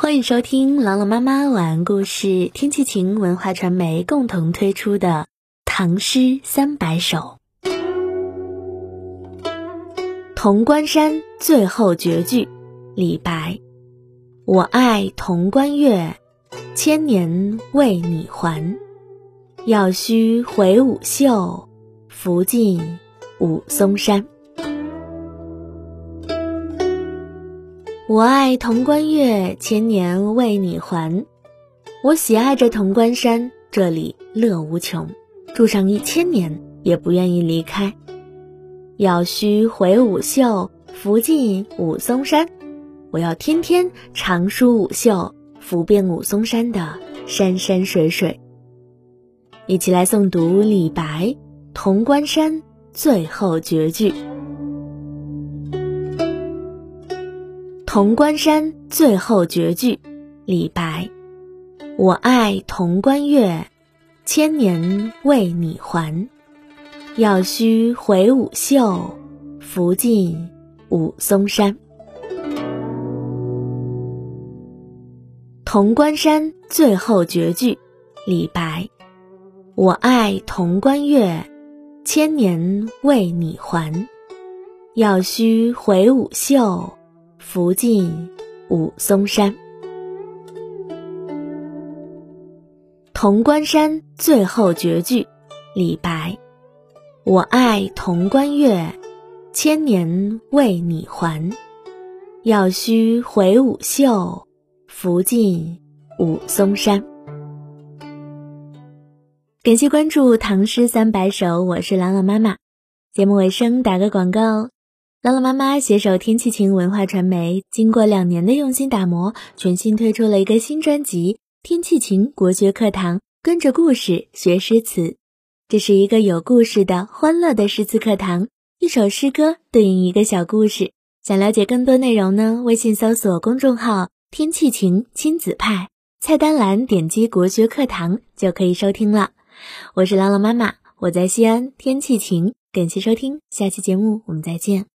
欢迎收听朗朗妈妈晚安故事，天气晴文化传媒共同推出的《唐诗三百首》《潼关山最后绝句》李白。我爱潼关月，千年为你还。要须回舞袖，拂尽舞松山。我爱潼关月，千年为你还。我喜爱这潼关山，这里乐无穷，住上一千年也不愿意离开。要须回舞袖，拂尽武松山。我要天天长舒舞袖，拂遍武松山的山山水水。一起来诵读李白《潼关山最后绝句》。潼关山最后绝句，李白。我爱潼关月，千年为你还。要须回舞袖，拂尽武松山。潼关山最后绝句，李白。我爱潼关月，千年为你还。要须回舞袖。福晋武松山，潼关山最后绝句，李白。我爱潼关月，千年为你还。要须回舞袖，拂尽武松山。感谢关注《唐诗三百首》，我是朗朗妈妈。节目尾声打个广告。朗朗妈妈携手天气晴文化传媒，经过两年的用心打磨，全新推出了一个新专辑《天气晴国学课堂》，跟着故事学诗词。这是一个有故事的欢乐的诗词课堂，一首诗歌对应一个小故事。想了解更多内容呢？微信搜索公众号“天气晴亲子派”，菜单栏点击“国学课堂”就可以收听了。我是朗朗妈妈，我在西安，天气晴。感谢收听，下期节目我们再见。